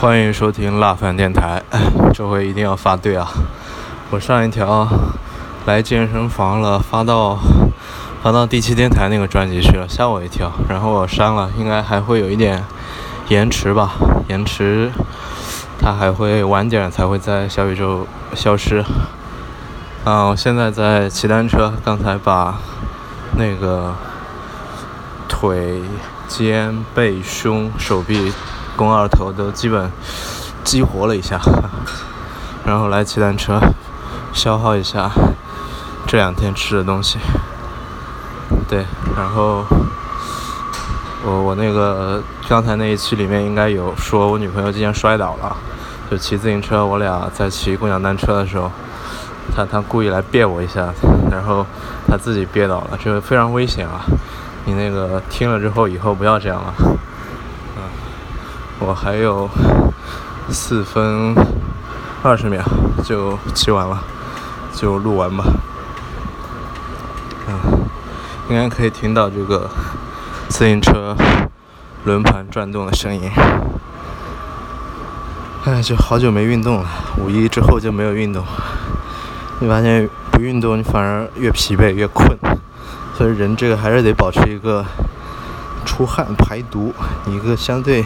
欢迎收听辣饭电台，这回一定要发对啊！我上一条来健身房了，发到发到第七电台那个专辑去了，吓我一跳。然后我删了，应该还会有一点延迟吧？延迟，它还会晚点才会在小宇宙消失。啊，我现在在骑单车，刚才把那个腿、肩、背、胸、手臂。肱二头都基本激活了一下，然后来骑单车，消耗一下这两天吃的东西。对，然后我我那个刚才那一期里面应该有说我女朋友今天摔倒了，就骑自行车，我俩在骑共享单车的时候，她她故意来别我一下，然后她自己跌倒了，这个非常危险啊！你那个听了之后以后不要这样了。我还有四分二十秒就骑完了，就录完吧。嗯，应该可以听到这个自行车轮盘转动的声音。哎，就好久没运动了，五一之后就没有运动。你发现不运动，你反而越疲惫越困。所以人这个还是得保持一个出汗排毒，一个相对。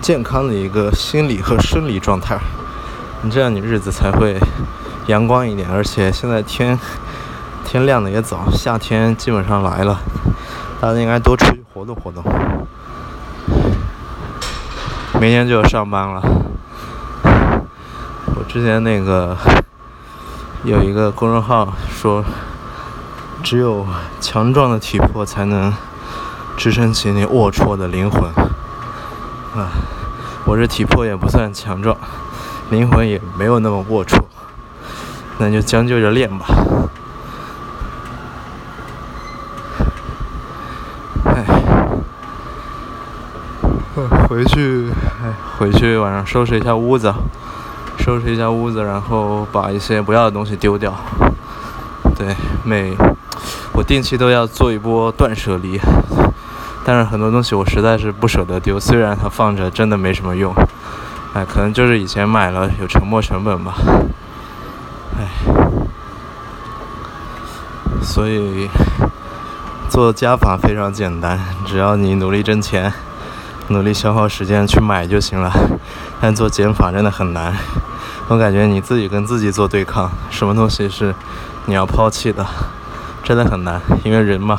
健康的一个心理和生理状态，你这样你日子才会阳光一点。而且现在天天亮的也早，夏天基本上来了，大家应该多出去活动活动。明天就要上班了。我之前那个有一个公众号说，只有强壮的体魄才能支撑起你龌龊的灵魂。啊，我这体魄也不算强壮，灵魂也没有那么龌龊，那就将就着练吧。哎，回去，哎，回去晚上收拾一下屋子，收拾一下屋子，然后把一些不要的东西丢掉。对，每我定期都要做一波断舍离。但是很多东西我实在是不舍得丢，虽然它放着真的没什么用，哎，可能就是以前买了有沉没成本吧，哎，所以做加法非常简单，只要你努力挣钱，努力消耗时间去买就行了。但做减法真的很难，我感觉你自己跟自己做对抗，什么东西是你要抛弃的，真的很难，因为人嘛，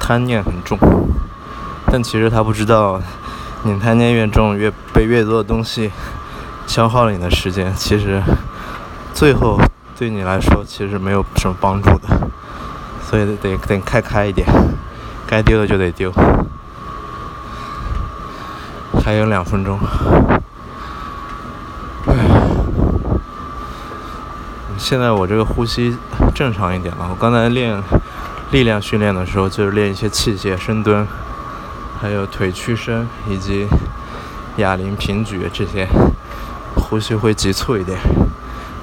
贪念很重。但其实他不知道，你贪念越重，越被越多的东西消耗了你的时间。其实最后对你来说，其实没有什么帮助的。所以得得开开一点，该丢的就得丢。还有两分钟。唉，现在我这个呼吸正常一点了。我刚才练力量训练的时候，就是练一些器械深蹲。还有腿屈伸以及哑铃平举这些，呼吸会急促一点。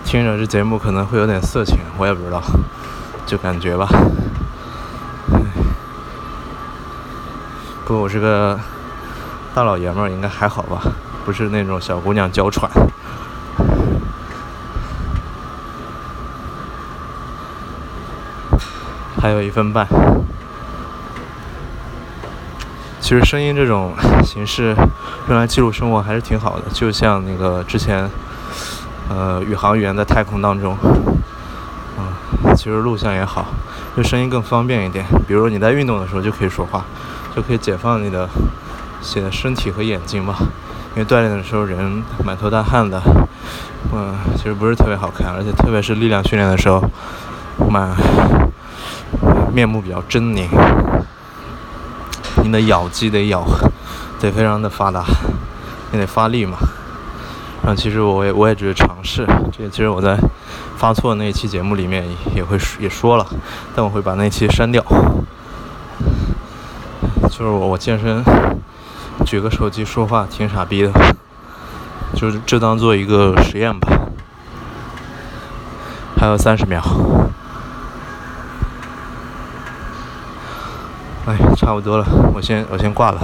听着这节目可能会有点色情，我也不知道，就感觉吧。不过我是个大老爷们儿，应该还好吧？不是那种小姑娘娇喘。还有一分半。其实声音这种 形式用来记录生活还是挺好的，就像那个之前，呃，宇航员在太空当中，嗯，其实录像也好，就声音更方便一点。比如你在运动的时候就可以说话，就可以解放你的写的身体和眼睛嘛。因为锻炼的时候人满头大汗的，嗯，其实不是特别好看，而且特别是力量训练的时候，满面目比较狰狞。你的咬肌得咬，得非常的发达，你得发力嘛。然后其实我也我也只是尝试，这其实我在发错那一期节目里面也会也说了，但我会把那期删掉。就是我我健身，举个手机说话挺傻逼的，就是就当做一个实验吧。还有三十秒。哎，差不多了，我先我先挂了。